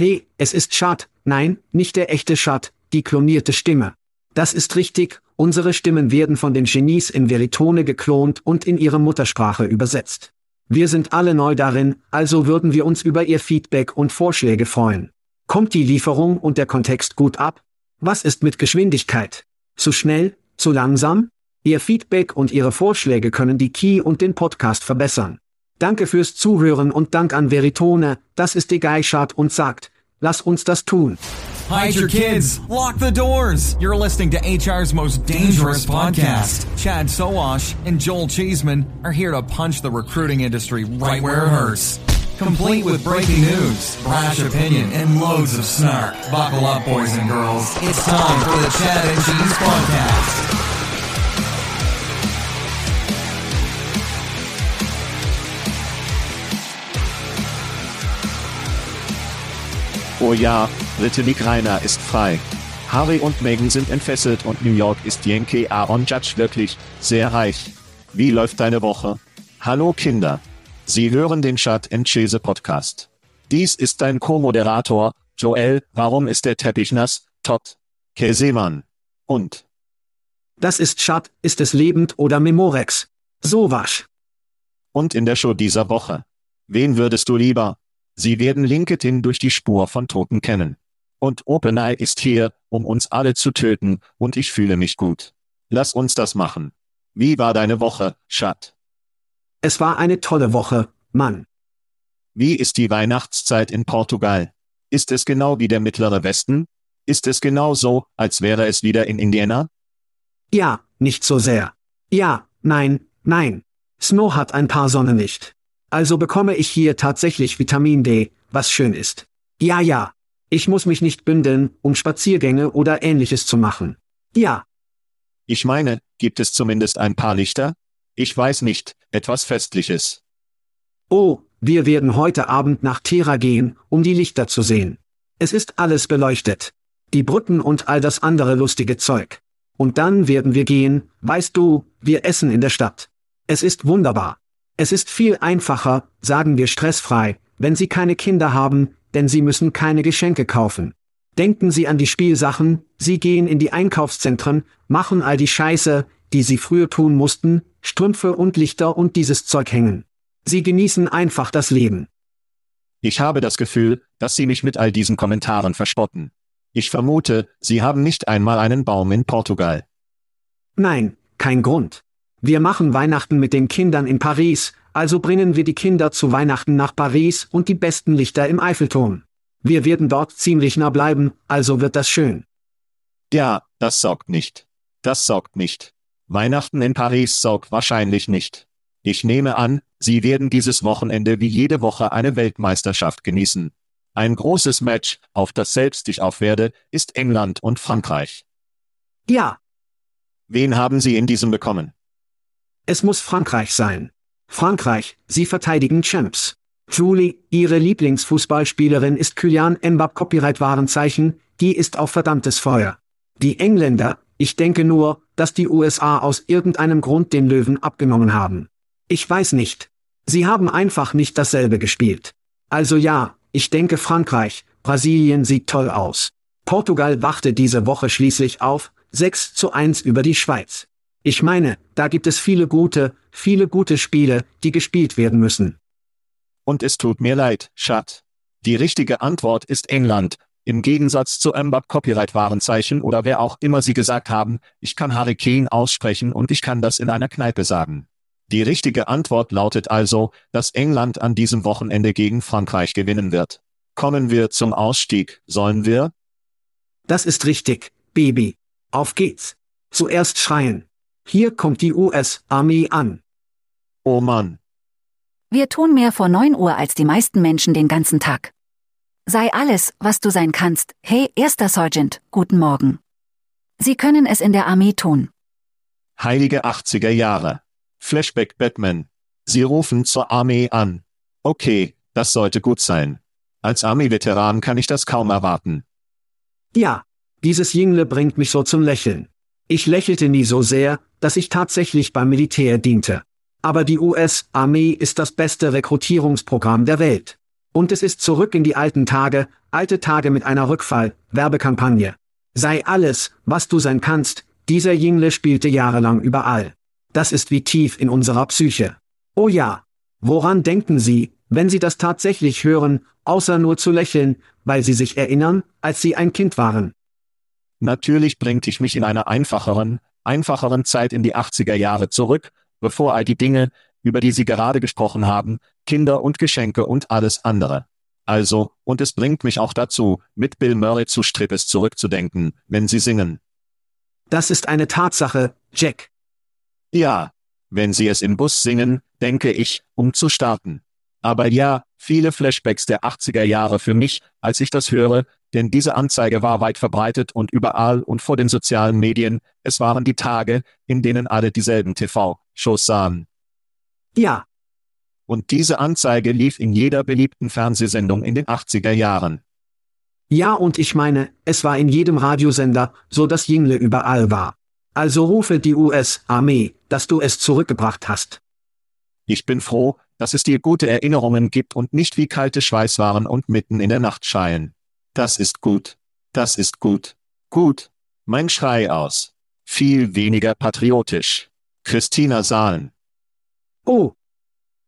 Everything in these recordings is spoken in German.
Hey, es ist Schad, nein, nicht der echte Schad, die klonierte Stimme. Das ist richtig, unsere Stimmen werden von den Genies in Veritone geklont und in ihre Muttersprache übersetzt. Wir sind alle neu darin, also würden wir uns über Ihr Feedback und Vorschläge freuen. Kommt die Lieferung und der Kontext gut ab? Was ist mit Geschwindigkeit? Zu schnell? Zu langsam? Ihr Feedback und Ihre Vorschläge können die Key und den Podcast verbessern. Danke fürs Zuhören und Dank an Veritone, das ist die Geischart und sagt, lass uns das tun. Hide your kids. Lock the doors. You're listening to HR's most dangerous podcast. Chad Soash and Joel Cheeseman are here to punch the recruiting industry right where it hurts. Complete with breaking news, brash opinion, and loads of snark. Buckle up, boys and girls. It's time for the Chad and Cheese podcast. Oh ja, Brittany Reiner ist frei. Harry und Meghan sind entfesselt und New York ist Yankee Aaron Judge wirklich sehr reich. Wie läuft deine Woche? Hallo Kinder. Sie hören den Chat and Chase Podcast. Dies ist dein Co-Moderator, Joel, warum ist der Teppich nass? Todd. Käsemann. Und. Das ist Schad, ist es lebend oder Memorex? So wasch. Und in der Show dieser Woche. Wen würdest du lieber? Sie werden LinkedIn durch die Spur von Toten kennen. Und OpenAI ist hier, um uns alle zu töten, und ich fühle mich gut. Lass uns das machen. Wie war deine Woche, Schat? Es war eine tolle Woche, Mann. Wie ist die Weihnachtszeit in Portugal? Ist es genau wie der mittlere Westen? Ist es genau so, als wäre es wieder in Indiana? Ja, nicht so sehr. Ja, nein, nein. Snow hat ein paar Sonne nicht. Also bekomme ich hier tatsächlich Vitamin D, was schön ist. Ja, ja. Ich muss mich nicht bündeln, um Spaziergänge oder ähnliches zu machen. Ja. Ich meine, gibt es zumindest ein paar Lichter? Ich weiß nicht, etwas Festliches. Oh, wir werden heute Abend nach Tera gehen, um die Lichter zu sehen. Es ist alles beleuchtet. Die Brücken und all das andere lustige Zeug. Und dann werden wir gehen, weißt du, wir essen in der Stadt. Es ist wunderbar. Es ist viel einfacher, sagen wir stressfrei, wenn Sie keine Kinder haben, denn Sie müssen keine Geschenke kaufen. Denken Sie an die Spielsachen, Sie gehen in die Einkaufszentren, machen all die Scheiße, die Sie früher tun mussten, Strümpfe und Lichter und dieses Zeug hängen. Sie genießen einfach das Leben. Ich habe das Gefühl, dass Sie mich mit all diesen Kommentaren verspotten. Ich vermute, Sie haben nicht einmal einen Baum in Portugal. Nein, kein Grund. Wir machen Weihnachten mit den Kindern in Paris, also bringen wir die Kinder zu Weihnachten nach Paris und die besten Lichter im Eiffelturm. Wir werden dort ziemlich nah bleiben, also wird das schön. Ja, das sorgt nicht. Das sorgt nicht. Weihnachten in Paris sorgt wahrscheinlich nicht. Ich nehme an, Sie werden dieses Wochenende wie jede Woche eine Weltmeisterschaft genießen. Ein großes Match, auf das selbst ich aufwerde, ist England und Frankreich. Ja. Wen haben Sie in diesem bekommen? Es muss Frankreich sein. Frankreich, sie verteidigen Champs. Julie, ihre Lieblingsfußballspielerin ist Kylian Mbappé Copyright-Warenzeichen, die ist auf verdammtes Feuer. Die Engländer, ich denke nur, dass die USA aus irgendeinem Grund den Löwen abgenommen haben. Ich weiß nicht. Sie haben einfach nicht dasselbe gespielt. Also ja, ich denke Frankreich, Brasilien sieht toll aus. Portugal wachte diese Woche schließlich auf, 6 zu 1 über die Schweiz. Ich meine, da gibt es viele gute, viele gute Spiele, die gespielt werden müssen. Und es tut mir leid, Schat. Die richtige Antwort ist England. Im Gegensatz zu Mbap Copyright Warenzeichen oder wer auch immer sie gesagt haben, ich kann Hurricane aussprechen und ich kann das in einer Kneipe sagen. Die richtige Antwort lautet also, dass England an diesem Wochenende gegen Frankreich gewinnen wird. Kommen wir zum Ausstieg, sollen wir? Das ist richtig, Baby. Auf geht's. Zuerst schreien. Hier kommt die US-Armee an. Oh Mann. Wir tun mehr vor 9 Uhr als die meisten Menschen den ganzen Tag. Sei alles, was du sein kannst. Hey, erster Sergeant, guten Morgen. Sie können es in der Armee tun. Heilige 80er Jahre. Flashback Batman. Sie rufen zur Armee an. Okay, das sollte gut sein. Als Armeeveteran kann ich das kaum erwarten. Ja, dieses Jingle bringt mich so zum Lächeln. Ich lächelte nie so sehr, dass ich tatsächlich beim Militär diente. Aber die US-Armee ist das beste Rekrutierungsprogramm der Welt. Und es ist zurück in die alten Tage, alte Tage mit einer Rückfall, Werbekampagne. Sei alles, was du sein kannst, dieser Jingle spielte jahrelang überall. Das ist wie tief in unserer Psyche. Oh ja. Woran denken Sie, wenn Sie das tatsächlich hören, außer nur zu lächeln, weil Sie sich erinnern, als Sie ein Kind waren? Natürlich bringt ich mich in einer einfacheren, einfacheren Zeit in die 80er Jahre zurück, bevor all die Dinge, über die Sie gerade gesprochen haben, Kinder und Geschenke und alles andere. Also, und es bringt mich auch dazu, mit Bill Murray zu Strippes zurückzudenken, wenn Sie singen. Das ist eine Tatsache, Jack. Ja, wenn Sie es im Bus singen, denke ich, um zu starten. Aber ja, viele Flashbacks der 80er Jahre für mich, als ich das höre, denn diese Anzeige war weit verbreitet und überall und vor den sozialen Medien, es waren die Tage, in denen alle dieselben TV-Shows sahen. Ja. Und diese Anzeige lief in jeder beliebten Fernsehsendung in den 80er Jahren. Ja und ich meine, es war in jedem Radiosender, so dass Jingle überall war. Also rufe die US-Armee, dass du es zurückgebracht hast. Ich bin froh, dass es dir gute Erinnerungen gibt und nicht wie kalte Schweißwaren und mitten in der Nacht schreien. Das ist gut. Das ist gut. Gut. Mein Schrei aus. Viel weniger patriotisch. Christina Sahlen. Oh.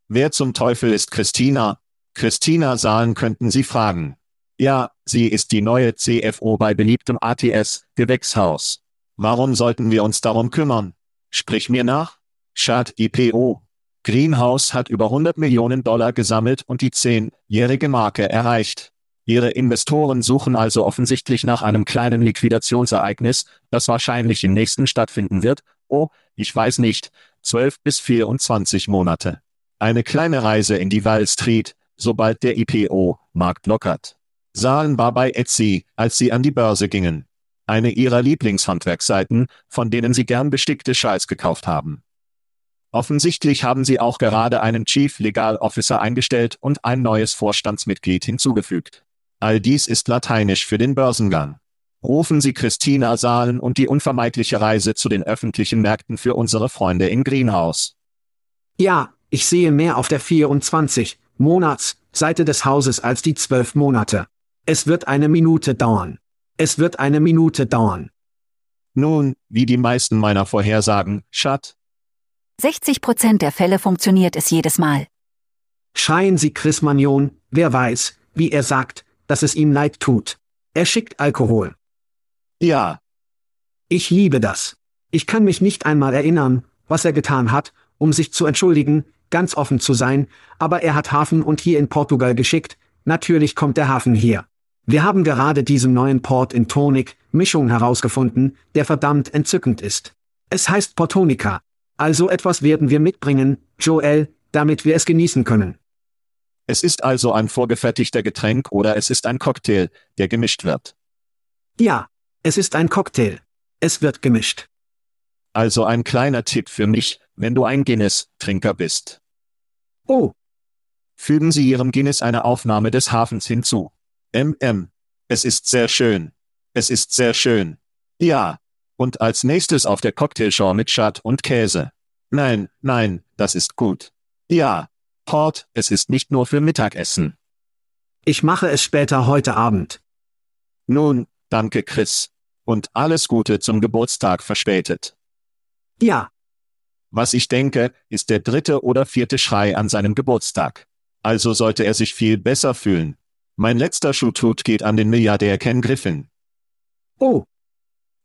Wer zum Teufel ist Christina? Christina Sahlen könnten Sie fragen. Ja, sie ist die neue CFO bei beliebtem ATS, Gewächshaus. Warum sollten wir uns darum kümmern? Sprich mir nach. Schad IPO. Greenhouse hat über 100 Millionen Dollar gesammelt und die 10-jährige Marke erreicht. Ihre Investoren suchen also offensichtlich nach einem kleinen Liquidationsereignis, das wahrscheinlich im nächsten stattfinden wird. Oh, ich weiß nicht, 12 bis 24 Monate. Eine kleine Reise in die Wall Street, sobald der IPO-Markt lockert. Sahen war bei Etsy, als sie an die Börse gingen eine ihrer Lieblingshandwerksseiten, von denen sie gern bestickte Schals gekauft haben. Offensichtlich haben sie auch gerade einen Chief Legal Officer eingestellt und ein neues Vorstandsmitglied hinzugefügt. All dies ist lateinisch für den Börsengang. Rufen Sie Christina Sahlen und die unvermeidliche Reise zu den öffentlichen Märkten für unsere Freunde in Greenhouse. Ja, ich sehe mehr auf der 24 Monats Seite des Hauses als die 12 Monate. Es wird eine Minute dauern. Es wird eine Minute dauern. Nun, wie die meisten meiner Vorhersagen, Schat. 60 Prozent der Fälle funktioniert es jedes Mal. Schreien Sie Chris Magnon, wer weiß, wie er sagt, dass es ihm leid tut. Er schickt Alkohol. Ja. Ich liebe das. Ich kann mich nicht einmal erinnern, was er getan hat, um sich zu entschuldigen, ganz offen zu sein, aber er hat Hafen und hier in Portugal geschickt, natürlich kommt der Hafen hier. Wir haben gerade diesen neuen Port in Tonic, Mischung herausgefunden, der verdammt entzückend ist. Es heißt Portonica. Also etwas werden wir mitbringen, Joel, damit wir es genießen können. Es ist also ein vorgefertigter Getränk oder es ist ein Cocktail, der gemischt wird. Ja, es ist ein Cocktail. Es wird gemischt. Also ein kleiner Tipp für mich, wenn du ein Guinness-Trinker bist. Oh. Fügen Sie Ihrem Guinness eine Aufnahme des Hafens hinzu. MM. Es ist sehr schön. Es ist sehr schön. Ja. Und als nächstes auf der Cocktailshow mit Schad und Käse. Nein, nein, das ist gut. Ja. Port, es ist nicht nur für Mittagessen. Ich mache es später heute Abend. Nun, danke Chris. Und alles Gute zum Geburtstag verspätet. Ja. Was ich denke, ist der dritte oder vierte Schrei an seinem Geburtstag. Also sollte er sich viel besser fühlen. Mein letzter Schuhtut geht an den Milliardär Ken Griffin. Oh.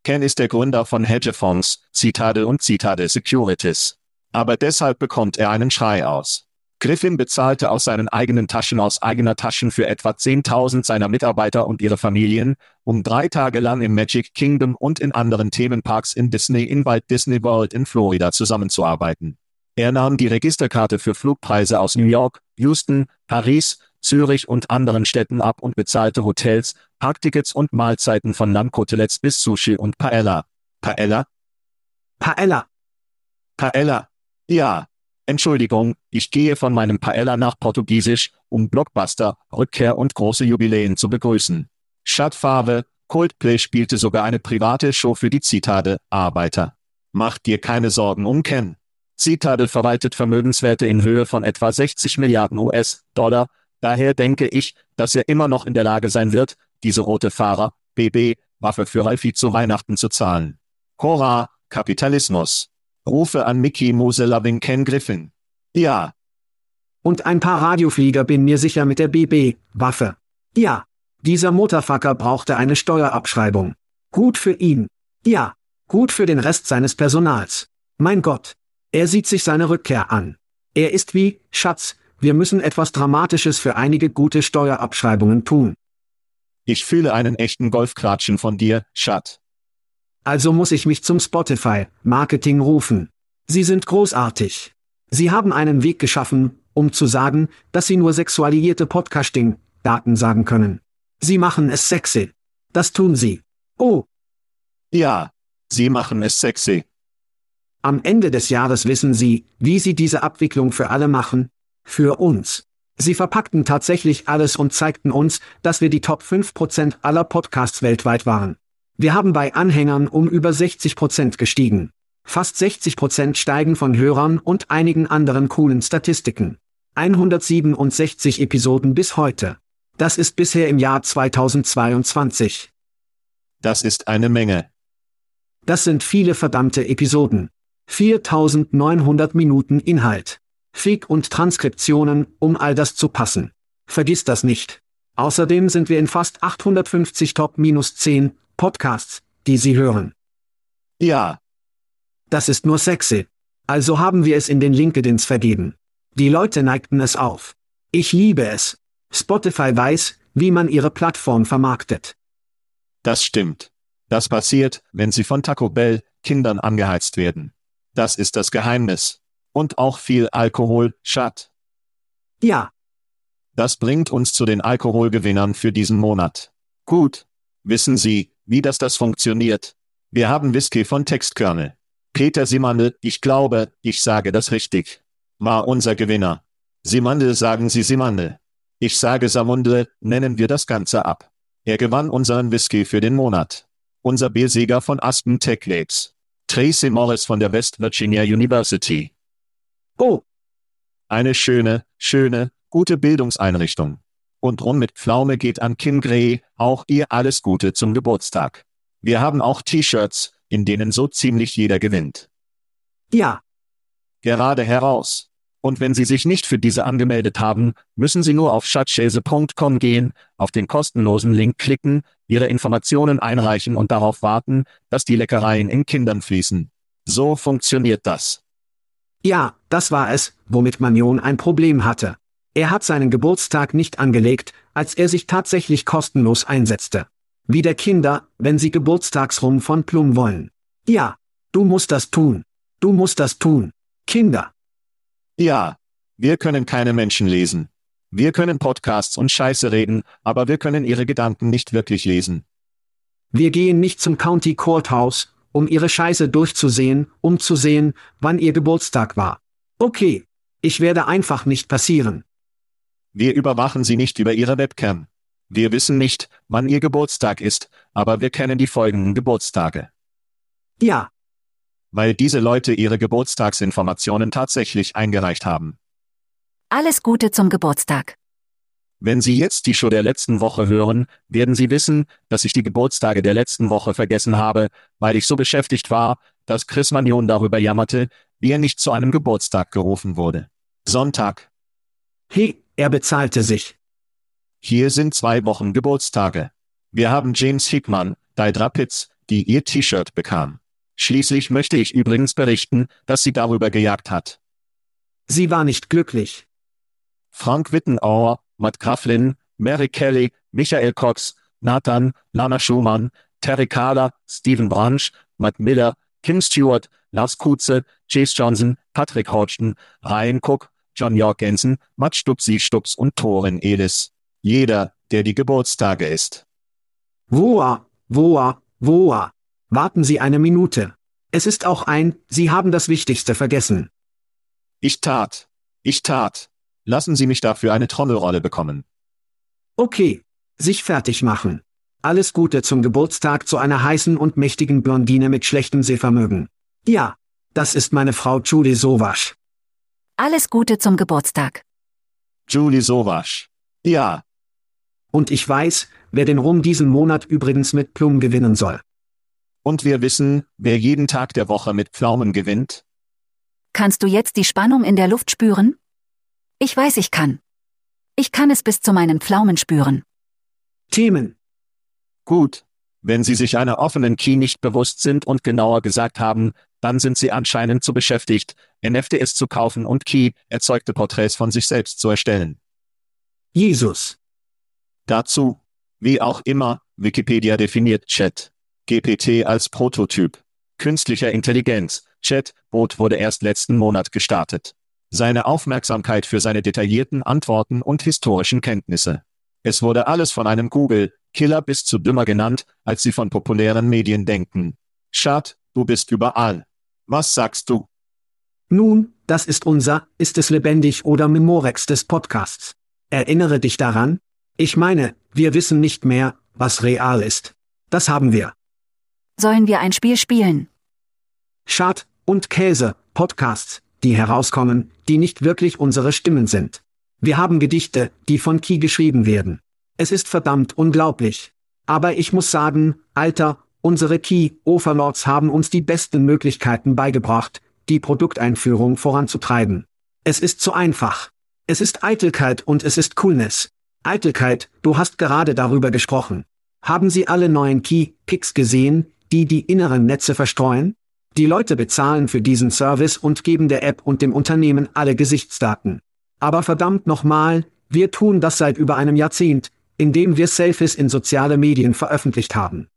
Ken ist der Gründer von Hedgefonds, Zitade und Zitade Securities. Aber deshalb bekommt er einen Schrei aus. Griffin bezahlte aus seinen eigenen Taschen aus eigener Taschen für etwa 10.000 seiner Mitarbeiter und ihre Familien, um drei Tage lang im Magic Kingdom und in anderen Themenparks in Disney in Walt Disney World in Florida zusammenzuarbeiten. Er nahm die Registerkarte für Flugpreise aus New York, Houston, Paris, Zürich und anderen Städten ab und bezahlte Hotels, Parktickets und Mahlzeiten von Lammkotelettes bis Sushi und Paella. Paella? Paella. Paella. Ja. Entschuldigung, ich gehe von meinem Paella nach Portugiesisch, um Blockbuster, Rückkehr und große Jubiläen zu begrüßen. Stadtfarbe, Coldplay spielte sogar eine private Show für die Zitade, Arbeiter. Mach dir keine Sorgen um Ken. Citadel verwaltet Vermögenswerte in Höhe von etwa 60 Milliarden US-Dollar, Daher denke ich, dass er immer noch in der Lage sein wird, diese rote Fahrer, BB, Waffe für Ralfi zu Weihnachten zu zahlen. Cora, Kapitalismus. Rufe an Mickey Mose Loving Ken Griffin. Ja. Und ein paar Radioflieger bin mir sicher mit der BB, Waffe. Ja. Dieser Motorfucker brauchte eine Steuerabschreibung. Gut für ihn. Ja. Gut für den Rest seines Personals. Mein Gott. Er sieht sich seine Rückkehr an. Er ist wie, Schatz, wir müssen etwas Dramatisches für einige gute Steuerabschreibungen tun. Ich fühle einen echten Golfklatschen von dir, Schat. Also muss ich mich zum Spotify-Marketing rufen. Sie sind großartig. Sie haben einen Weg geschaffen, um zu sagen, dass Sie nur sexualisierte Podcasting-Daten sagen können. Sie machen es sexy. Das tun Sie. Oh. Ja, Sie machen es sexy. Am Ende des Jahres wissen Sie, wie Sie diese Abwicklung für alle machen? Für uns. Sie verpackten tatsächlich alles und zeigten uns, dass wir die Top 5% aller Podcasts weltweit waren. Wir haben bei Anhängern um über 60% gestiegen. Fast 60% steigen von Hörern und einigen anderen coolen Statistiken. 167 Episoden bis heute. Das ist bisher im Jahr 2022. Das ist eine Menge. Das sind viele verdammte Episoden. 4900 Minuten Inhalt. Fick und Transkriptionen, um all das zu passen. Vergiss das nicht. Außerdem sind wir in fast 850 Top-10 Podcasts, die Sie hören. Ja. Das ist nur sexy. Also haben wir es in den LinkedIns vergeben. Die Leute neigten es auf. Ich liebe es. Spotify weiß, wie man ihre Plattform vermarktet. Das stimmt. Das passiert, wenn sie von Taco Bell, Kindern angeheizt werden. Das ist das Geheimnis. Und auch viel Alkohol, Schat. Ja. Das bringt uns zu den Alkoholgewinnern für diesen Monat. Gut. Wissen Sie, wie das das funktioniert? Wir haben Whisky von Textkörnel. Peter Simandl, ich glaube, ich sage das richtig. War unser Gewinner. Simandl sagen Sie Simandl. Ich sage Samundle, nennen wir das Ganze ab. Er gewann unseren Whisky für den Monat. Unser B-Sieger von Aspen Tech Labs. Tracy Morris von der West Virginia University. Oh. Eine schöne, schöne, gute Bildungseinrichtung. Und Rum mit Pflaume geht an Kim Gray, auch ihr alles Gute zum Geburtstag. Wir haben auch T-Shirts, in denen so ziemlich jeder gewinnt. Ja. Gerade heraus. Und wenn Sie sich nicht für diese angemeldet haben, müssen Sie nur auf schatzschäse.com gehen, auf den kostenlosen Link klicken, Ihre Informationen einreichen und darauf warten, dass die Leckereien in Kindern fließen. So funktioniert das. Ja, das war es, womit Manion ein Problem hatte. Er hat seinen Geburtstag nicht angelegt, als er sich tatsächlich kostenlos einsetzte. Wie der Kinder, wenn sie Geburtstagsrum von Plum wollen. Ja, du musst das tun. Du musst das tun. Kinder. Ja, wir können keine Menschen lesen. Wir können Podcasts und Scheiße reden, aber wir können ihre Gedanken nicht wirklich lesen. Wir gehen nicht zum County Courthouse, um ihre Scheiße durchzusehen, um zu sehen, wann ihr Geburtstag war. Okay, ich werde einfach nicht passieren. Wir überwachen sie nicht über ihre Webcam. Wir wissen nicht, wann ihr Geburtstag ist, aber wir kennen die folgenden Geburtstage. Ja. Weil diese Leute ihre Geburtstagsinformationen tatsächlich eingereicht haben. Alles Gute zum Geburtstag. Wenn Sie jetzt die Show der letzten Woche hören, werden Sie wissen, dass ich die Geburtstage der letzten Woche vergessen habe, weil ich so beschäftigt war, dass Chris Manion darüber jammerte, wie er nicht zu einem Geburtstag gerufen wurde. Sonntag. Hey, er bezahlte sich. Hier sind zwei Wochen Geburtstage. Wir haben James Hickman, Deidra Pitts, die ihr T-Shirt bekam. Schließlich möchte ich übrigens berichten, dass sie darüber gejagt hat. Sie war nicht glücklich. Frank Wittenauer, Matt Coughlin, Mary Kelly, Michael Cox, Nathan, Lana Schumann, Terry Kahler, Stephen Branch, Matt Miller, Kim Stewart, Lars Kutze, Chase Johnson, Patrick Hodgson, Ryan Cook, John Jorgensen, Matt Stupsi Stups und Thorin Elis. Jeder, der die Geburtstage ist. Woa, woa, woa. Warten Sie eine Minute. Es ist auch ein, Sie haben das Wichtigste vergessen. Ich tat. Ich tat. Lassen Sie mich dafür eine Trommelrolle bekommen. Okay. Sich fertig machen. Alles Gute zum Geburtstag zu einer heißen und mächtigen Blondine mit schlechtem Sehvermögen. Ja, das ist meine Frau Julie Sowasch. Alles Gute zum Geburtstag. Julie Sowasch. Ja, Und ich weiß, wer den Rum diesen Monat übrigens mit Plum gewinnen soll. und wir wissen, wer jeden Tag der Woche mit Pflaumen gewinnt? Kannst du jetzt die Spannung in der Luft spüren? Ich weiß, ich kann. Ich kann es bis zu meinen Pflaumen spüren. Themen. Gut. Wenn Sie sich einer offenen Key nicht bewusst sind und genauer gesagt haben, dann sind Sie anscheinend zu beschäftigt, NFTs zu kaufen und Key erzeugte Porträts von sich selbst zu erstellen. Jesus. Dazu, wie auch immer, Wikipedia definiert Chat. GPT als Prototyp. Künstlicher Intelligenz. Chat-Bot wurde erst letzten Monat gestartet. Seine Aufmerksamkeit für seine detaillierten Antworten und historischen Kenntnisse. Es wurde alles von einem Google-Killer bis zu dümmer genannt, als sie von populären Medien denken. Schad, du bist überall. Was sagst du? Nun, das ist unser, ist es lebendig oder Memorex des Podcasts. Erinnere dich daran? Ich meine, wir wissen nicht mehr, was real ist. Das haben wir. Sollen wir ein Spiel spielen? Schad und Käse, Podcasts, die herauskommen, die nicht wirklich unsere Stimmen sind. Wir haben Gedichte, die von Key geschrieben werden. Es ist verdammt unglaublich. Aber ich muss sagen, Alter, unsere Key-Overlords haben uns die besten Möglichkeiten beigebracht, die Produkteinführung voranzutreiben. Es ist zu einfach. Es ist Eitelkeit und es ist Coolness. Eitelkeit, du hast gerade darüber gesprochen. Haben Sie alle neuen Key-Picks gesehen, die die inneren Netze verstreuen? Die Leute bezahlen für diesen Service und geben der App und dem Unternehmen alle Gesichtsdaten. Aber verdammt nochmal, wir tun das seit über einem Jahrzehnt, indem wir Selfies in soziale Medien veröffentlicht haben.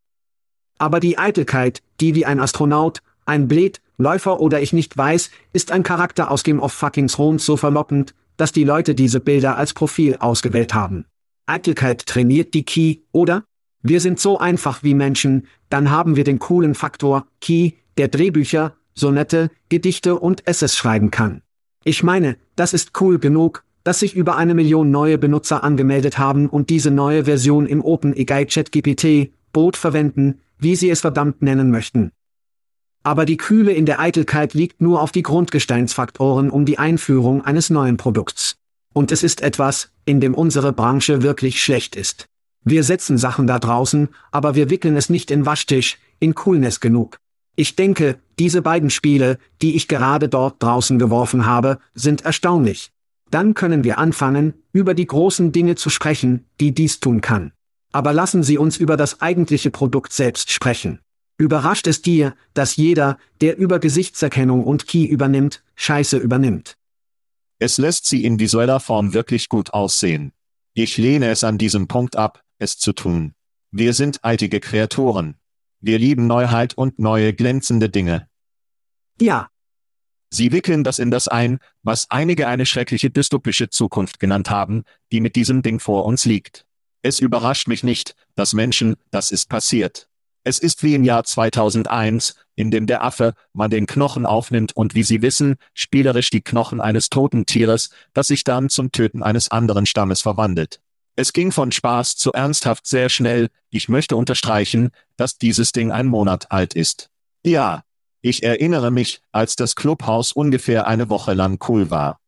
Aber die Eitelkeit, die wie ein Astronaut, ein Bled, Läufer oder ich nicht weiß, ist ein Charakter aus Game of fucking Thrones so verlockend, dass die Leute diese Bilder als Profil ausgewählt haben. Eitelkeit trainiert die Key, oder? Wir sind so einfach wie Menschen, dann haben wir den coolen Faktor, Key, der Drehbücher, Sonette, Gedichte und Essays schreiben kann. Ich meine, das ist cool genug, dass sich über eine Million neue Benutzer angemeldet haben und diese neue Version im OpenAI ChatGPT, Boot verwenden, wie sie es verdammt nennen möchten. Aber die Kühle in der Eitelkeit liegt nur auf die Grundgesteinsfaktoren um die Einführung eines neuen Produkts. Und es ist etwas, in dem unsere Branche wirklich schlecht ist. Wir setzen Sachen da draußen, aber wir wickeln es nicht in Waschtisch, in Coolness genug. Ich denke, diese beiden Spiele, die ich gerade dort draußen geworfen habe, sind erstaunlich. Dann können wir anfangen, über die großen Dinge zu sprechen, die dies tun kann. Aber lassen Sie uns über das eigentliche Produkt selbst sprechen. Überrascht es dir, dass jeder, der über Gesichtserkennung und Key übernimmt, Scheiße übernimmt. Es lässt sie in visueller Form wirklich gut aussehen. Ich lehne es an diesem Punkt ab, es zu tun. Wir sind eitige Kreaturen. Wir lieben Neuheit und neue glänzende Dinge. Ja, Sie wickeln das in das ein, was einige eine schreckliche dystopische Zukunft genannt haben, die mit diesem Ding vor uns liegt. Es überrascht mich nicht, dass Menschen, das ist passiert. Es ist wie im Jahr 2001, in dem der Affe man den Knochen aufnimmt und wie Sie wissen, spielerisch die Knochen eines toten Tieres, das sich dann zum Töten eines anderen Stammes verwandelt. Es ging von Spaß zu ernsthaft sehr schnell, ich möchte unterstreichen, dass dieses Ding ein Monat alt ist. Ja, ich erinnere mich, als das Clubhaus ungefähr eine Woche lang cool war.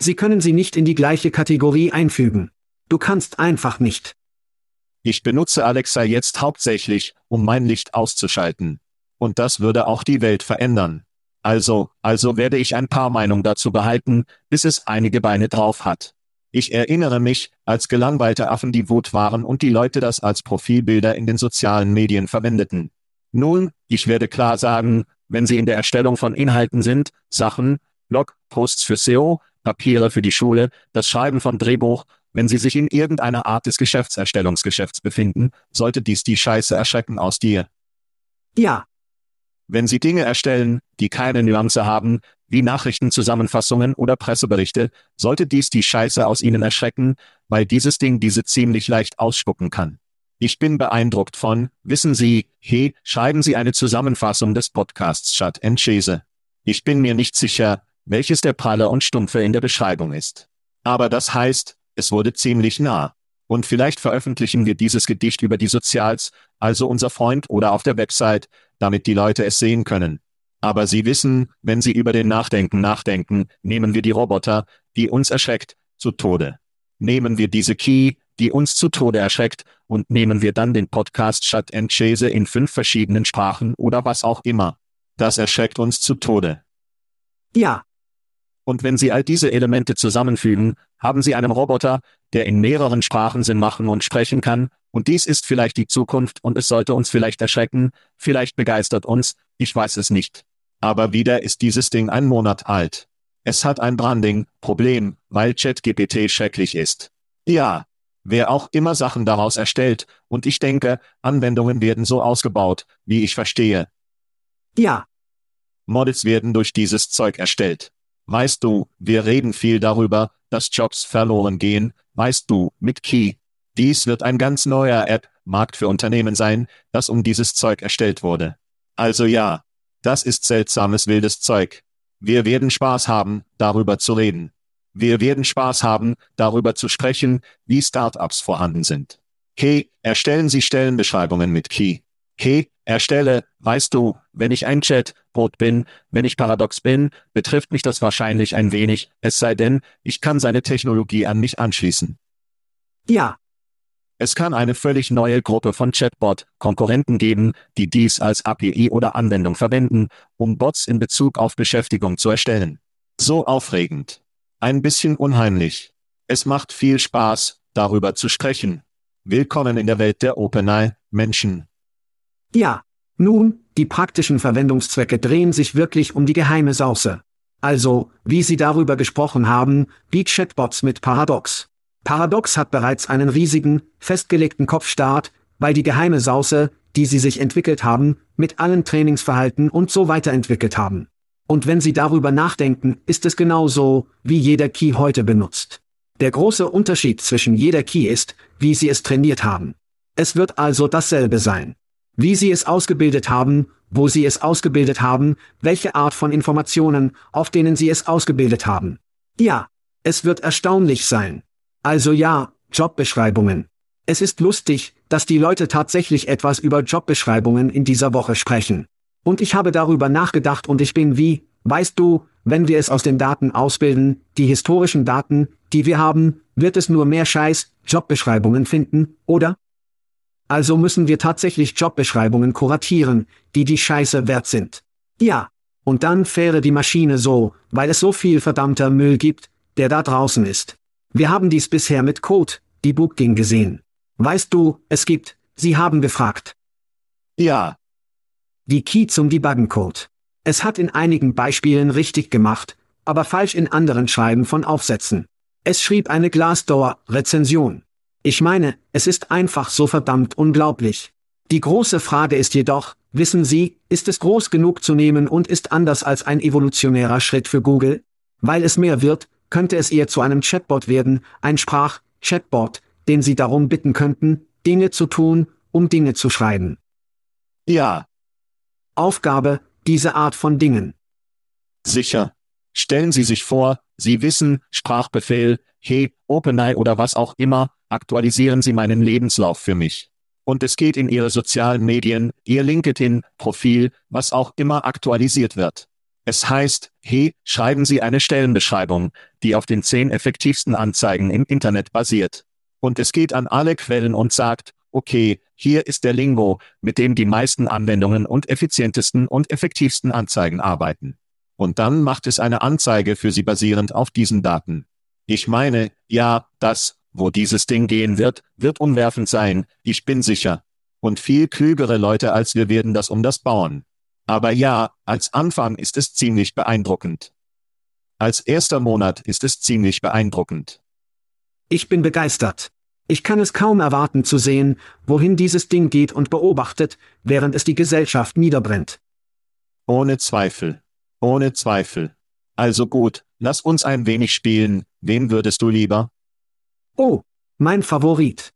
Sie können sie nicht in die gleiche Kategorie einfügen. Du kannst einfach nicht. Ich benutze Alexa jetzt hauptsächlich, um mein Licht auszuschalten. Und das würde auch die Welt verändern. Also, also werde ich ein paar Meinungen dazu behalten, bis es einige Beine drauf hat. Ich erinnere mich, als gelangweilte Affen die Wut waren und die Leute das als Profilbilder in den sozialen Medien verwendeten. Nun, ich werde klar sagen, wenn Sie in der Erstellung von Inhalten sind, Sachen, Blogposts für SEO, Papiere für die Schule, das Schreiben von Drehbuch, wenn Sie sich in irgendeiner Art des Geschäftserstellungsgeschäfts befinden, sollte dies die Scheiße erschrecken aus dir. Ja, Wenn Sie Dinge erstellen, die keine Nuance haben, wie Nachrichtenzusammenfassungen oder Presseberichte, sollte dies die Scheiße aus Ihnen erschrecken, weil dieses Ding diese ziemlich leicht ausspucken kann. Ich bin beeindruckt von, wissen Sie, hey, schreiben Sie eine Zusammenfassung des Podcasts Chat Chase. Ich bin mir nicht sicher, welches der pralle und stumpfe in der Beschreibung ist. Aber das heißt, es wurde ziemlich nah. Und vielleicht veröffentlichen wir dieses Gedicht über die Sozials, also unser Freund oder auf der Website, damit die Leute es sehen können. Aber Sie wissen, wenn Sie über den Nachdenken nachdenken, nehmen wir die Roboter, die uns erschreckt, zu Tode. nehmen wir diese Key, die uns zu Tode erschreckt, und nehmen wir dann den Podcast Shut and Chase in fünf verschiedenen Sprachen oder was auch immer. Das erschreckt uns zu Tode. Ja, Und wenn Sie all diese Elemente zusammenfügen, haben Sie einen Roboter, der in mehreren Sprachen Sinn machen und sprechen kann, und dies ist vielleicht die Zukunft und es sollte uns vielleicht erschrecken, vielleicht begeistert uns, ich weiß es nicht. Aber wieder ist dieses Ding ein Monat alt. Es hat ein Branding-Problem, weil ChatGPT schrecklich ist. Ja. Wer auch immer Sachen daraus erstellt, und ich denke, Anwendungen werden so ausgebaut, wie ich verstehe. ja, Models werden durch dieses Zeug erstellt. Weißt du, wir reden viel darüber, dass Jobs verloren gehen, weißt du, mit Key. Dies wird ein ganz neuer App-Markt für Unternehmen sein, das um dieses Zeug erstellt wurde. Also ja, das ist seltsames wildes Zeug. Wir werden Spaß haben, darüber zu reden. Wir werden Spaß haben, darüber zu sprechen, wie Startups vorhanden sind. Key, erstellen Sie Stellenbeschreibungen mit Key. Key, erstelle, weißt du, wenn ich ein Chatbot bin, wenn ich paradox bin, betrifft mich das wahrscheinlich ein wenig, es sei denn, ich kann seine Technologie an mich anschließen. ja, Es kann eine völlig neue Gruppe von Chatbot-Konkurrenten geben, die dies als API oder Anwendung verwenden, um Bots in Bezug auf Beschäftigung zu erstellen. So aufregend. Ein bisschen unheimlich. Es macht viel Spaß, darüber zu sprechen. Willkommen in der Welt der OpenAI-Menschen. Ja. Nun, die praktischen Verwendungszwecke drehen sich wirklich um die geheime Sauce. Also, wie Sie darüber gesprochen haben, wie Chatbots mit Paradox. Paradox hat bereits einen riesigen, festgelegten Kopfstart, weil die geheime Sauce, die sie sich entwickelt haben, mit allen Trainingsverhalten und so weiter entwickelt haben. Und wenn Sie darüber nachdenken, ist es genauso, wie jeder Key heute benutzt. Der große Unterschied zwischen jeder Key ist, wie Sie es trainiert haben. Es wird also dasselbe sein. Wie Sie es ausgebildet haben, wo Sie es ausgebildet haben, welche Art von Informationen, auf denen Sie es ausgebildet haben. Ja, es wird erstaunlich sein. Also ja, Jobbeschreibungen. Es ist lustig, dass die Leute tatsächlich etwas über Jobbeschreibungen in dieser Woche sprechen. Und ich habe darüber nachgedacht und ich bin wie, weißt du, wenn wir es aus den Daten ausbilden, die historischen Daten, die wir haben, wird es nur mehr Scheiß, Jobbeschreibungen finden, oder? Also müssen wir tatsächlich Jobbeschreibungen kuratieren, die die Scheiße wert sind. Ja. Und dann fähre die Maschine so, weil es so viel verdammter Müll gibt, der da draußen ist. Wir haben dies bisher mit Code, Debugging gesehen. Weißt du, es gibt, Sie haben gefragt. Ja, Die Key zum Debuggen-Code. Es hat in einigen Beispielen richtig gemacht, aber falsch in anderen Schreiben von Aufsätzen. Es schrieb eine Glassdoor-Rezension. Ich meine, es ist einfach so verdammt unglaublich. Die große Frage ist jedoch, wissen Sie, ist es groß genug zu nehmen und ist anders als ein evolutionärer Schritt für Google? Weil es mehr wird, könnte es eher zu einem Chatbot werden, ein Sprach-Chatbot, den Sie darum bitten könnten, Dinge zu tun, um Dinge zu schreiben. ja, Aufgabe, diese Art von Dingen. sicher. Stellen Sie sich vor, Sie wissen, Sprachbefehl, hey, OpenAI oder was auch immer, aktualisieren Sie meinen Lebenslauf für mich. Und es geht in Ihre sozialen Medien, Ihr LinkedIn-Profil, was auch immer aktualisiert wird. Es heißt, hey, schreiben Sie eine Stellenbeschreibung, die auf den zehn effektivsten Anzeigen im Internet basiert. Und es geht an alle Quellen und sagt, okay, hier ist der Lingo, mit dem die meisten Anwendungen und effizientesten und effektivsten Anzeigen arbeiten. Und dann macht es eine Anzeige für Sie basierend auf diesen Daten. Ich meine, ja, das, wo dieses Ding gehen wird, wird umwerfend sein, ich bin sicher. Und viel klügere Leute als wir werden das um das bauen. Aber ja, als Anfang ist es ziemlich beeindruckend. Als erster Monat ist es ziemlich beeindruckend. Ich bin begeistert. Ich kann es kaum erwarten zu sehen, wohin dieses Ding geht und beobachtet, während es die Gesellschaft niederbrennt. Ohne Zweifel. Ohne Zweifel. Also gut, lass uns ein wenig spielen, wen würdest du lieber? Oh, mein Favorit.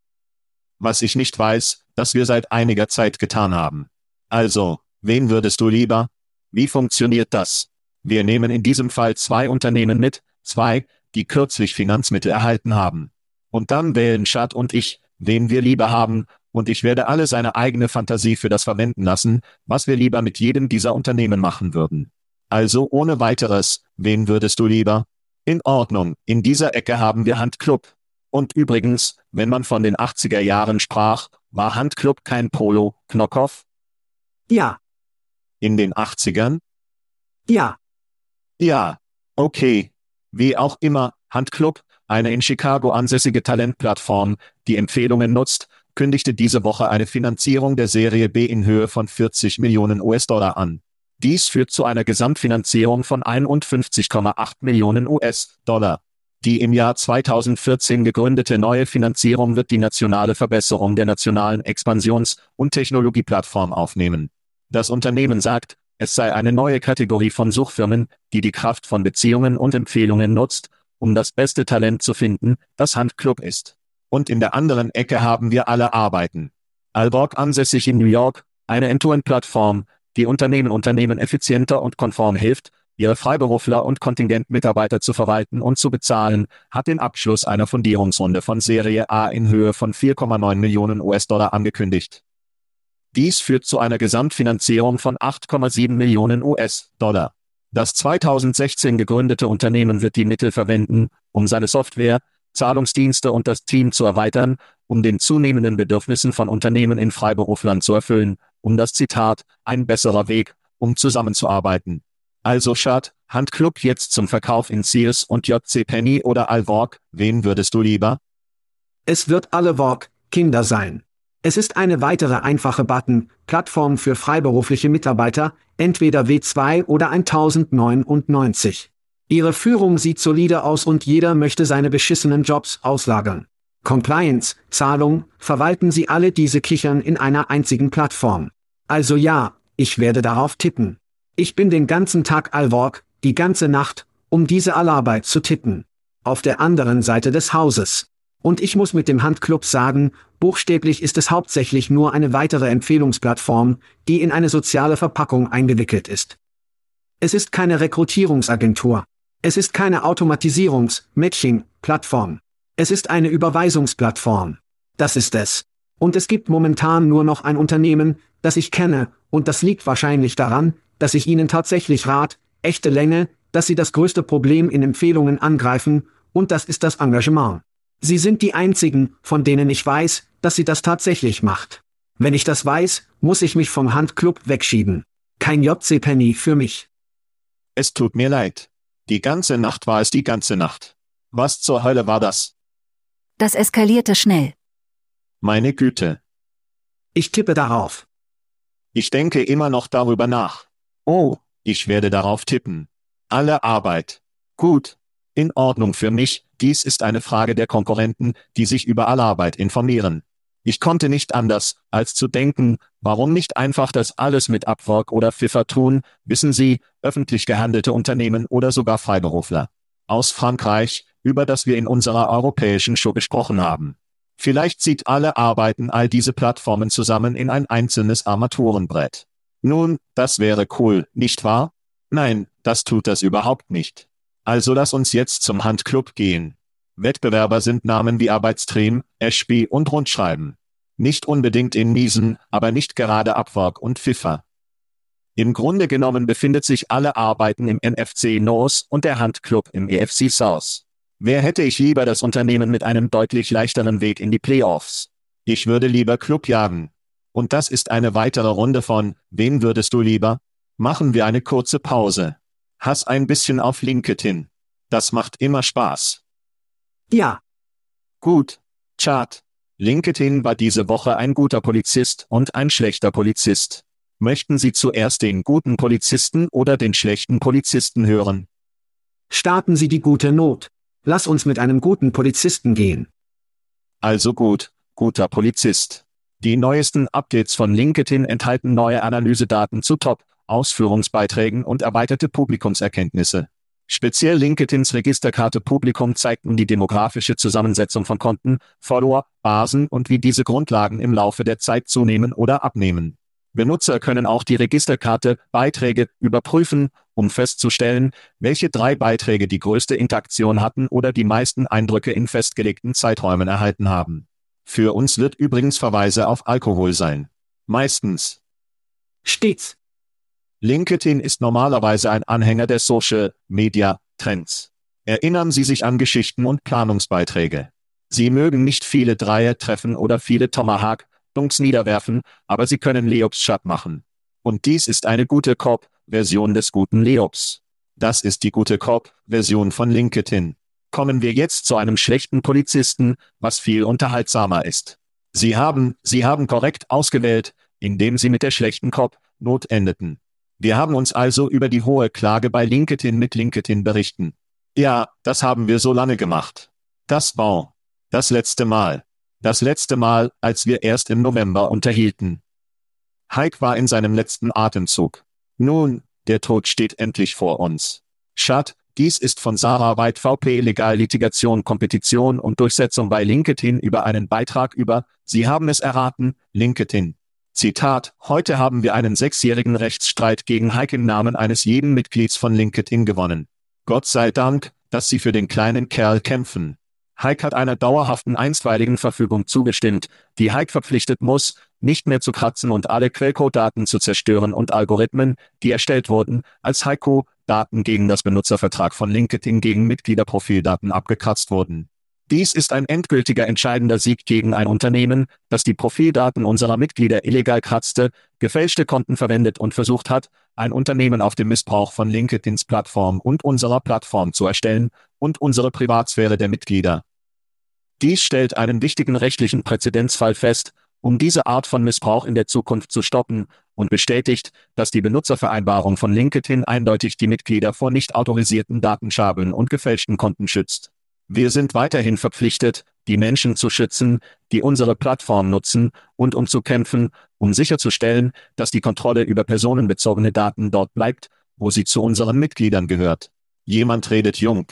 Was ich nicht weiß, dass wir seit einiger Zeit getan haben. Also, wen würdest du lieber? Wie funktioniert das? Wir nehmen in diesem Fall zwei Unternehmen mit, zwei, die kürzlich Finanzmittel erhalten haben. Und dann wählen Chad und ich, wen wir lieber haben, und ich werde alle seine eigene Fantasie für das verwenden lassen, was wir lieber mit jedem dieser Unternehmen machen würden. Also ohne weiteres, wen würdest du lieber? In Ordnung, in dieser Ecke haben wir Handclub. Und übrigens, wenn man von den 80er Jahren sprach, war Handclub kein Polo, Knockoff? Ja, In den 80ern? ja, Ja. Okay. Wie auch immer, Handclub, eine in Chicago ansässige Talentplattform, die Empfehlungen nutzt, kündigte diese Woche eine Finanzierung der Serie B in Höhe von 40 Millionen US-Dollar an. Dies führt zu einer Gesamtfinanzierung von 51,8 Millionen US-Dollar. Die im Jahr 2014 gegründete neue Finanzierung wird die nationale Verbesserung der nationalen Expansions- und Technologieplattform aufnehmen. Das Unternehmen sagt, es sei eine neue Kategorie von Suchfirmen, die die Kraft von Beziehungen und Empfehlungen nutzt, um das beste Talent zu finden, das Handclub ist. Und in der anderen Ecke haben wir alle Arbeiten. Alborg ansässig in New York, eine End-to-End-Plattform, die Unternehmen Unternehmen effizienter und konform hilft, ihre Freiberufler und Kontingentmitarbeiter zu verwalten und zu bezahlen, hat den Abschluss einer Fundierungsrunde von Serie A in Höhe von 4,9 Millionen US-Dollar angekündigt. Dies führt zu einer Gesamtfinanzierung von 8,7 Millionen US-Dollar. Das 2016 gegründete Unternehmen wird die Mittel verwenden, um seine Software, Zahlungsdienste und das Team zu erweitern, um den zunehmenden Bedürfnissen von Unternehmen in Freiberuflern zu erfüllen, um das Zitat, ein besserer Weg, um zusammenzuarbeiten. Also Schad, Handclub jetzt zum Verkauf in Sears und JC Penny oder Alvork, wen würdest du lieber? es wird alle Work, Kinder sein. Es ist eine weitere einfache Button, Plattform für freiberufliche Mitarbeiter, entweder W2 oder 1099. Ihre Führung sieht solide aus und jeder möchte seine beschissenen Jobs auslagern. Compliance, Zahlung, verwalten Sie alle diese Kichern in einer einzigen Plattform. Also ja, ich werde darauf tippen. Ich bin den ganzen Tag Alwork, die ganze Nacht, um diese Allarbeit zu tippen. Auf der anderen Seite des Hauses. Und ich muss mit dem Handclub sagen, buchstäblich ist es hauptsächlich nur eine weitere Empfehlungsplattform, die in eine soziale Verpackung eingewickelt ist. Es ist keine Rekrutierungsagentur. Es ist keine Automatisierungs-Matching-Plattform. Es ist eine Überweisungsplattform. Das ist es. Und es gibt momentan nur noch ein Unternehmen, das ich kenne, und das liegt wahrscheinlich daran, dass ich Ihnen tatsächlich rat, echte Länge, dass Sie das größte Problem in Empfehlungen angreifen, und das ist das Engagement. Sie sind die einzigen, von denen ich weiß, dass sie das tatsächlich macht. Wenn ich das weiß, muss ich mich vom Handclub wegschieben. Kein JC Penny für mich. Es tut mir leid. Die ganze Nacht war es die ganze Nacht. Was zur Hölle war das? Das eskalierte schnell. Meine Güte. Ich tippe darauf. Ich denke immer noch darüber nach. Oh, ich werde darauf tippen. Alle Arbeit. Gut. In Ordnung für mich, dies ist eine Frage der Konkurrenten, die sich über alle Arbeit informieren. Ich konnte nicht anders, als zu denken, warum nicht einfach das alles mit Upwork oder Pfiffer tun, wissen Sie, öffentlich gehandelte Unternehmen oder sogar Freiberufler. Aus Frankreich, über das wir in unserer europäischen Show gesprochen haben. Vielleicht zieht alle Arbeiten all diese Plattformen zusammen in ein einzelnes Armaturenbrett. Nun, das wäre cool, nicht wahr? Nein, das tut das überhaupt nicht. Also lass uns jetzt zum Handclub gehen. Wettbewerber sind Namen wie Arbeitstream, Ashby und Rundschreiben. Nicht unbedingt in Niesen, aber nicht gerade Upwork und Pfiffer. Im Grunde genommen befindet sich alle Arbeiten im NFC North und der Handclub im EFC South. Wer hätte ich lieber das Unternehmen mit einem deutlich leichteren Weg in die Playoffs? Ich würde lieber Club jagen. Und das ist eine weitere Runde von, wen würdest du lieber? Machen wir eine kurze Pause. Hass ein bisschen auf LinkedIn. Das macht immer Spaß. Ja, Gut. Chart. LinkedIn war diese Woche ein guter Polizist und ein schlechter Polizist. Möchten Sie zuerst den guten Polizisten oder den schlechten Polizisten hören? starten Sie die gute Not. Lass uns mit einem guten Polizisten gehen. Also gut, guter Polizist. Die neuesten Updates von LinkedIn enthalten neue Analysedaten zu Top, Ausführungsbeiträgen und erweiterte Publikumserkenntnisse. Speziell LinkedIns Registerkarte Publikum zeigten die demografische Zusammensetzung von Konten, Follower, Basen und wie diese Grundlagen im Laufe der Zeit zunehmen oder abnehmen. Benutzer können auch die Registerkarte Beiträge überprüfen, um festzustellen, welche drei Beiträge die größte Interaktion hatten oder die meisten Eindrücke in festgelegten Zeiträumen erhalten haben. Für uns wird übrigens Verweise auf Alkohol sein. Meistens. Stets. LinkedIn ist normalerweise ein Anhänger der Social Media Trends. Erinnern Sie sich an Geschichten und Planungsbeiträge. Sie mögen nicht viele Dreier treffen oder viele Tomahawk, Dunks niederwerfen, aber sie können Leops Shot machen. Und dies ist eine gute Cop-Version des guten Leops. Das ist die gute Cop-Version von LinkedIn. Kommen wir jetzt zu einem schlechten Polizisten, was viel unterhaltsamer ist. Sie haben, Sie haben korrekt ausgewählt, indem Sie mit der schlechten Cop-Not endeten. Wir haben uns also über die hohe Klage bei LinkedIn mit LinkedIn berichten. Ja, das haben wir so lange gemacht. Das war das letzte Mal. Das letzte Mal, als wir erst im November unterhielten. Heik war in seinem letzten Atemzug. Nun, der Tod steht endlich vor uns. Schad, dies ist von Sarah White VP Legal Litigation Kompetition und Durchsetzung bei LinkedIn über einen Beitrag über, Sie haben es erraten, LinkedIn. Zitat, heute haben wir einen sechsjährigen Rechtsstreit gegen Heik im Namen eines jeden Mitglieds von LinkedIn gewonnen. Gott sei Dank, dass Sie für den kleinen Kerl kämpfen. Heik hat einer dauerhaften einstweiligen Verfügung zugestimmt, die Heik verpflichtet muss, nicht mehr zu kratzen und alle Quellcode-Daten zu zerstören und Algorithmen, die erstellt wurden, als Heiko, Daten gegen das Benutzervertrag von LinkedIn gegen Mitgliederprofildaten abgekratzt wurden. Dies ist ein endgültiger entscheidender Sieg gegen ein Unternehmen, das die Profildaten unserer Mitglieder illegal kratzte, gefälschte Konten verwendet und versucht hat, ein Unternehmen auf dem Missbrauch von LinkedIns Plattform und unserer Plattform zu erstellen und unsere Privatsphäre der Mitglieder. Dies stellt einen wichtigen rechtlichen Präzedenzfall fest, um diese Art von Missbrauch in der Zukunft zu stoppen, und bestätigt, dass die Benutzervereinbarung von LinkedIn eindeutig die Mitglieder vor nicht autorisierten Datenschabeln und gefälschten Konten schützt. Wir sind weiterhin verpflichtet, die Menschen zu schützen, die unsere Plattform nutzen, und um zu kämpfen, um sicherzustellen, dass die Kontrolle über personenbezogene Daten dort bleibt, wo sie zu unseren Mitgliedern gehört. Jemand redet jung.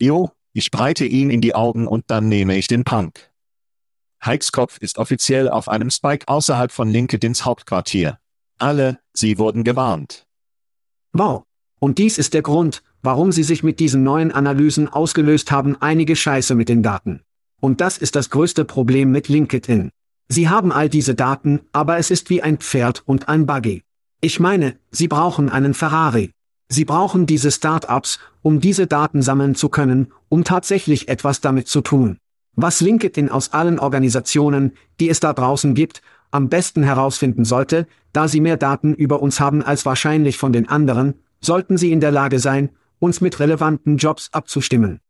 Jo, ich breite ihn in die Augen und dann nehme ich den Punk. Hikes Kopf ist offiziell auf einem Spike außerhalb von LinkedIns Hauptquartier. Alle, sie wurden gewarnt. Wow. Und dies ist der Grund, warum sie sich mit diesen neuen Analysen ausgelöst haben einige Scheiße mit den Daten. Und das ist das größte Problem mit LinkedIn. Sie haben all diese Daten, aber es ist wie ein Pferd und ein Buggy. Ich meine, sie brauchen einen Ferrari. Sie brauchen diese Startups, um diese Daten sammeln zu können, um tatsächlich etwas damit zu tun. Was LinkedIn aus allen Organisationen, die es da draußen gibt, am besten herausfinden sollte, da sie mehr Daten über uns haben als wahrscheinlich von den anderen, sollten sie in der Lage sein, uns mit relevanten Jobs abzustimmen.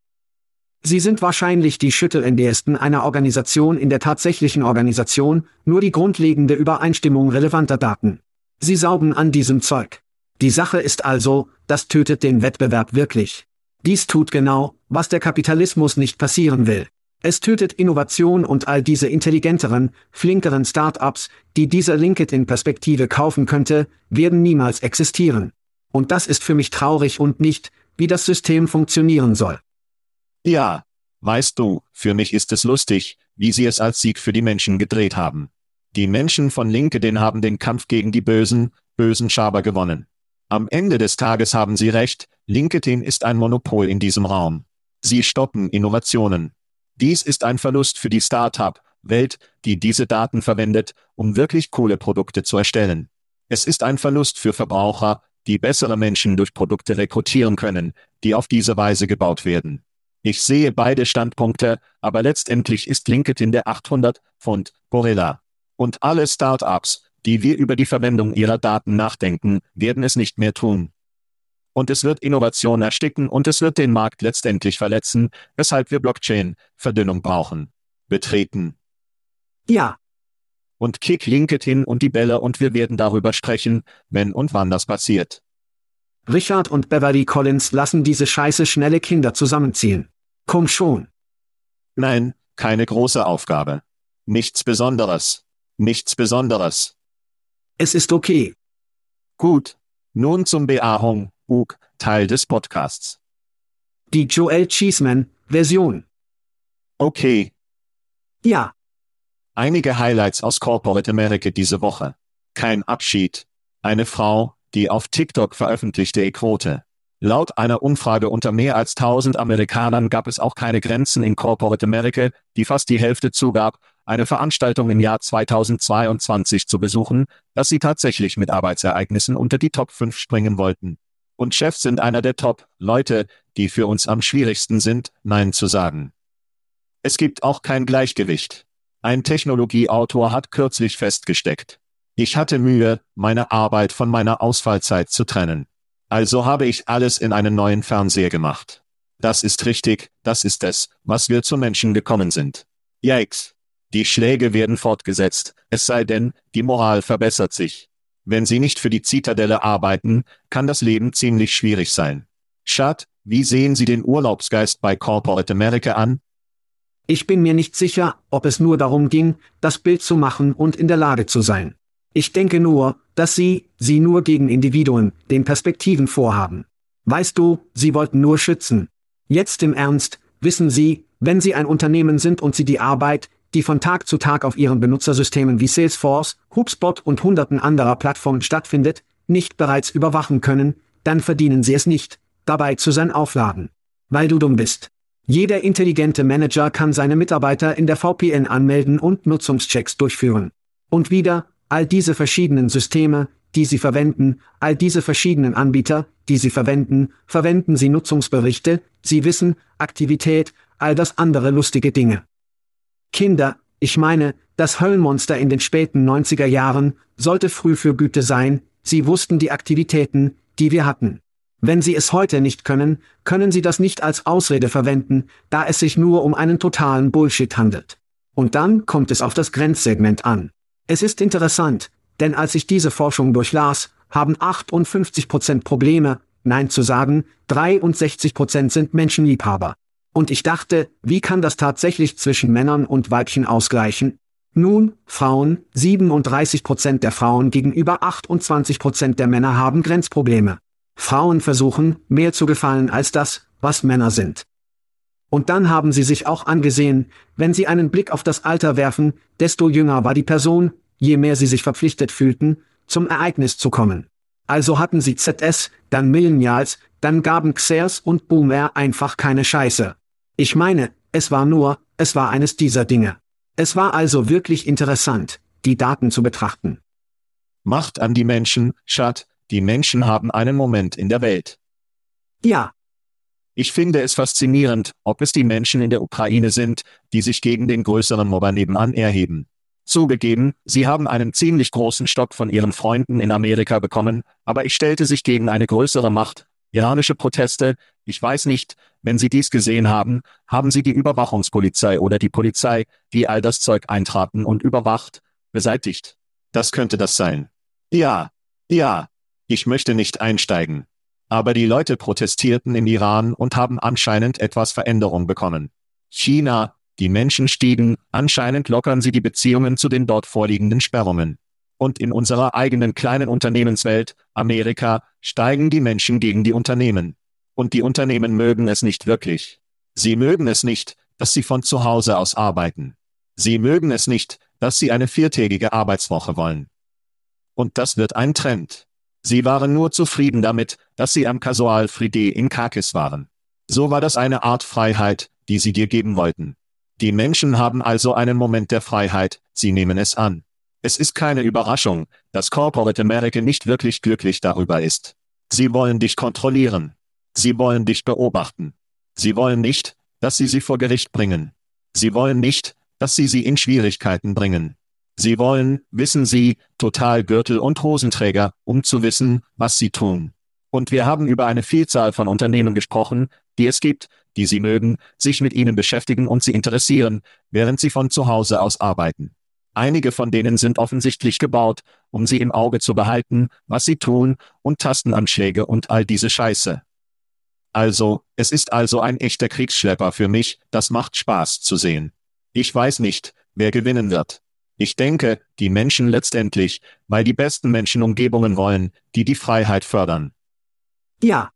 Sie sind wahrscheinlich die Schüttelendärsten einer Organisation in der tatsächlichen Organisation, nur die grundlegende Übereinstimmung relevanter Daten. Sie saugen an diesem Zeug. Die Sache ist also, das tötet den Wettbewerb wirklich. Dies tut genau, was der Kapitalismus nicht passieren will. Es tötet Innovation und all diese intelligenteren, flinkeren Start-ups, die diese LinkedIn-Perspektive kaufen könnte, werden niemals existieren. Und das ist für mich traurig und nicht, wie das System funktionieren soll. Ja, weißt du, für mich ist es lustig, wie sie es als Sieg für die Menschen gedreht haben. Die Menschen von LinkedIn haben den Kampf gegen die bösen, bösen Schaber gewonnen. Am Ende des Tages haben sie recht, LinkedIn ist ein Monopol in diesem Raum. Sie stoppen Innovationen. Dies ist ein Verlust für die Startup-Welt, die diese Daten verwendet, um wirklich coole Produkte zu erstellen. Es ist ein Verlust für Verbraucher, die bessere Menschen durch Produkte rekrutieren können, die auf diese Weise gebaut werden. Ich sehe beide Standpunkte, aber letztendlich ist LinkedIn der 800 Pfund Gorilla. Und alle Startups, die wir über die Verwendung ihrer Daten nachdenken, werden es nicht mehr tun und es wird Innovation ersticken und es wird den Markt letztendlich verletzen, weshalb wir Blockchain-Verdünnung brauchen. Betreten. Ja. Und kick LinkedIn und die Bälle und wir werden darüber sprechen, wenn und wann das passiert. Richard und Beverly Collins lassen diese scheiße schnelle Kinder zusammenziehen. Komm schon. Nein, keine große Aufgabe. Nichts Besonderes. Nichts Besonderes. Es ist okay. Gut. Nun zum Beahung. Bug, Teil des Podcasts. Die Joel Cheeseman Version. Okay. Ja. Einige Highlights aus Corporate America diese Woche. Kein Abschied. Eine Frau, die auf TikTok veröffentlichte E-Quote. Laut einer Umfrage unter mehr als 1000 Amerikanern gab es auch keine Grenzen in Corporate America, die fast die Hälfte zugab, eine Veranstaltung im Jahr 2022 zu besuchen, dass sie tatsächlich mit Arbeitsereignissen unter die Top 5 springen wollten und Chefs sind einer der Top-Leute, die für uns am schwierigsten sind, Nein zu sagen. Es gibt auch kein Gleichgewicht. Ein Technologieautor hat kürzlich festgesteckt. Ich hatte Mühe, meine Arbeit von meiner Ausfallzeit zu trennen. Also habe ich alles in einen neuen Fernseher gemacht. Das ist richtig, das ist es, was wir zu Menschen gekommen sind. Yikes. Die Schläge werden fortgesetzt, es sei denn, die Moral verbessert sich. Wenn Sie nicht für die Zitadelle arbeiten, kann das Leben ziemlich schwierig sein. Schad, wie sehen Sie den Urlaubsgeist bei Corporate America an? Ich bin mir nicht sicher, ob es nur darum ging, das Bild zu machen und in der Lage zu sein. Ich denke nur, dass Sie, Sie nur gegen Individuen, den Perspektiven vorhaben. Weißt du, Sie wollten nur schützen. Jetzt im Ernst, wissen Sie, wenn Sie ein Unternehmen sind und Sie die Arbeit, die von Tag zu Tag auf Ihren Benutzersystemen wie Salesforce, HubSpot und hunderten anderer Plattformen stattfindet, nicht bereits überwachen können, dann verdienen Sie es nicht, dabei zu sein Aufladen. Weil du dumm bist. Jeder intelligente Manager kann seine Mitarbeiter in der VPN anmelden und Nutzungschecks durchführen. Und wieder, all diese verschiedenen Systeme, die Sie verwenden, all diese verschiedenen Anbieter, die Sie verwenden, verwenden Sie Nutzungsberichte, Sie wissen, Aktivität, all das andere lustige Dinge. Kinder, ich meine, das Höllenmonster in den späten 90er Jahren, sollte früh für Güte sein, Sie wussten die Aktivitäten, die wir hatten. Wenn Sie es heute nicht können, können Sie das nicht als Ausrede verwenden, da es sich nur um einen totalen Bullshit handelt. Und dann kommt es auf das Grenzsegment an. Es ist interessant, denn als ich diese Forschung durchlas, haben 58% Probleme, Nein zu sagen, 63% sind Menschenliebhaber. Und ich dachte, wie kann das tatsächlich zwischen Männern und Weibchen ausgleichen? Nun, Frauen, 37% der Frauen gegenüber 28% der Männer haben Grenzprobleme. Frauen versuchen, mehr zu gefallen als das, was Männer sind. Und dann haben sie sich auch angesehen, wenn sie einen Blick auf das Alter werfen, desto jünger war die Person, je mehr sie sich verpflichtet fühlten, zum Ereignis zu kommen. Also hatten sie ZS, dann Millennials, dann gaben Xers und Boomer einfach keine Scheiße. Ich meine, es war nur, es war eines dieser Dinge. Es war also wirklich interessant, die Daten zu betrachten. Macht an die Menschen, Schat, die Menschen haben einen Moment in der Welt. Ja. Ich finde es faszinierend, ob es die Menschen in der Ukraine sind, die sich gegen den größeren Mobber nebenan erheben. Zugegeben, sie haben einen ziemlich großen Stock von ihren Freunden in Amerika bekommen, aber ich stellte sich gegen eine größere Macht. Iranische Proteste, ich weiß nicht, wenn Sie dies gesehen haben, haben Sie die Überwachungspolizei oder die Polizei, die all das Zeug eintraten und überwacht, beseitigt. Das könnte das sein. Ja, ja, ich möchte nicht einsteigen. Aber die Leute protestierten im Iran und haben anscheinend etwas Veränderung bekommen. China, die Menschen stiegen, anscheinend lockern sie die Beziehungen zu den dort vorliegenden Sperrungen. Und in unserer eigenen kleinen Unternehmenswelt, Amerika, steigen die Menschen gegen die Unternehmen. Und die Unternehmen mögen es nicht wirklich. Sie mögen es nicht, dass sie von zu Hause aus arbeiten. Sie mögen es nicht, dass sie eine viertägige Arbeitswoche wollen. Und das wird ein Trend. Sie waren nur zufrieden damit, dass sie am Casual Friday in Kakis waren. So war das eine Art Freiheit, die sie dir geben wollten. Die Menschen haben also einen Moment der Freiheit, sie nehmen es an. Es ist keine Überraschung, dass Corporate America nicht wirklich glücklich darüber ist. Sie wollen dich kontrollieren. Sie wollen dich beobachten. Sie wollen nicht, dass sie sie vor Gericht bringen. Sie wollen nicht, dass sie sie in Schwierigkeiten bringen. Sie wollen, wissen Sie, total Gürtel und Hosenträger, um zu wissen, was Sie tun. Und wir haben über eine Vielzahl von Unternehmen gesprochen, die es gibt, die Sie mögen, sich mit Ihnen beschäftigen und Sie interessieren, während Sie von zu Hause aus arbeiten. Einige von denen sind offensichtlich gebaut, um Sie im Auge zu behalten, was Sie tun, und Tastenanschläge und all diese Scheiße. Also, es ist also ein echter Kriegsschlepper für mich, das macht Spaß zu sehen. Ich weiß nicht, wer gewinnen wird. Ich denke, die Menschen letztendlich, weil die besten Menschen Umgebungen wollen, die die Freiheit fördern. Ja.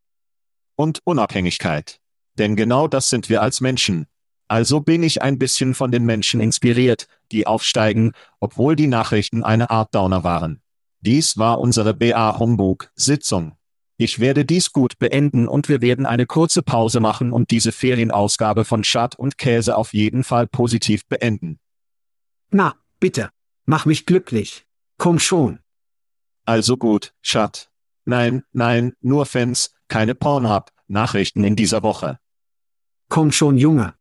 Und Unabhängigkeit. Denn genau das sind wir als Menschen. Also bin ich ein bisschen von den Menschen inspiriert, die aufsteigen, obwohl die Nachrichten eine Art Downer waren. Dies war unsere BA Humbug Sitzung. Ich werde dies gut beenden und wir werden eine kurze Pause machen und diese Ferienausgabe von Schad und Käse auf jeden Fall positiv beenden. Na, Bitte, mach mich glücklich. Komm schon. Also gut, Schat. Nein, nein, nur Fans, keine Pornhub, Nachrichten in dieser Woche. Komm schon, Junge.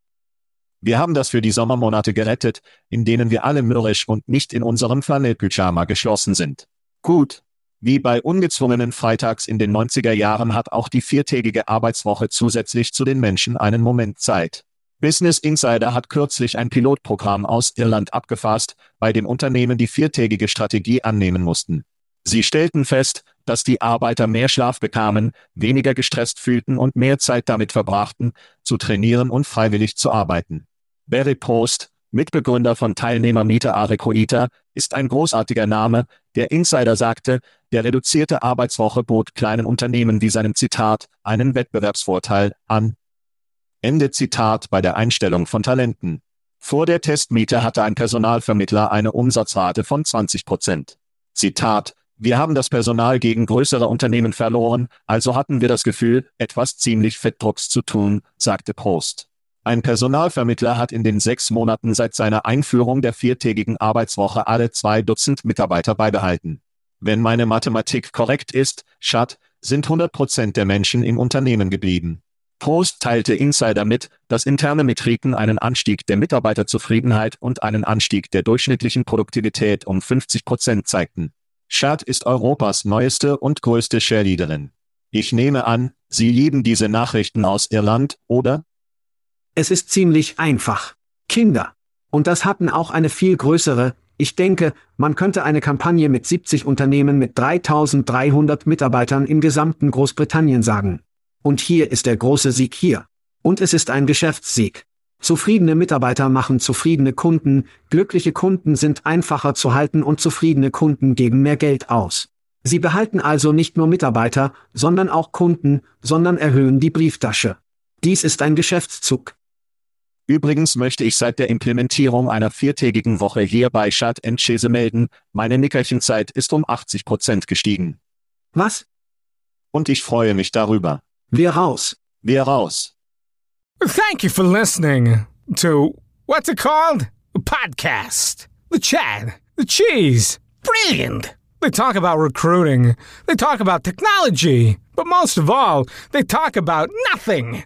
Wir haben das für die Sommermonate gerettet, in denen wir alle mürrisch und nicht in unserem Flanellpyjama geschlossen sind. Gut. Wie bei ungezwungenen Freitags in den 90er Jahren hat auch die viertägige Arbeitswoche zusätzlich zu den Menschen einen Moment Zeit. Business Insider hat kürzlich ein Pilotprogramm aus Irland abgefasst, bei dem Unternehmen die viertägige Strategie annehmen mussten. Sie stellten fest, dass die Arbeiter mehr Schlaf bekamen, weniger gestresst fühlten und mehr Zeit damit verbrachten, zu trainieren und freiwillig zu arbeiten. Barry Post, Mitbegründer von Teilnehmer Mieter Arecoita, ist ein großartiger Name, der Insider sagte, der reduzierte Arbeitswoche bot kleinen Unternehmen wie seinem Zitat einen Wettbewerbsvorteil an. Ende Zitat bei der Einstellung von Talenten. Vor der Testmiete hatte ein Personalvermittler eine Umsatzrate von 20 Prozent. Zitat, wir haben das Personal gegen größere Unternehmen verloren, also hatten wir das Gefühl, etwas ziemlich Fettdrucks zu tun, sagte Post. Ein Personalvermittler hat in den sechs Monaten seit seiner Einführung der viertägigen Arbeitswoche alle zwei Dutzend Mitarbeiter beibehalten. Wenn meine Mathematik korrekt ist, Schat, sind 100 Prozent der Menschen im Unternehmen geblieben. Post teilte Insider mit, dass interne Metriken einen Anstieg der Mitarbeiterzufriedenheit und einen Anstieg der durchschnittlichen Produktivität um 50 Prozent zeigten. Schad ist Europas neueste und größte Cheerleaderin. Ich nehme an, Sie lieben diese Nachrichten aus Irland, oder? Es ist ziemlich einfach. Kinder. Und das hatten auch eine viel größere, ich denke, man könnte eine Kampagne mit 70 Unternehmen mit 3300 Mitarbeitern im gesamten Großbritannien sagen. Und hier ist der große Sieg hier. Und es ist ein Geschäftssieg. Zufriedene Mitarbeiter machen zufriedene Kunden, glückliche Kunden sind einfacher zu halten und zufriedene Kunden geben mehr Geld aus. Sie behalten also nicht nur Mitarbeiter, sondern auch Kunden, sondern erhöhen die Brieftasche. Dies ist ein Geschäftszug. Übrigens möchte ich seit der Implementierung einer viertägigen Woche hier bei Schad Chese melden, meine Nickerchenzeit ist um 80 Prozent gestiegen. Was? Und ich freue mich darüber. Wir raus. Wir raus. Thank you for listening to what's it called? A podcast. The Chad. The Cheese. Brilliant. They talk about recruiting. They talk about technology. But most of all, they talk about nothing.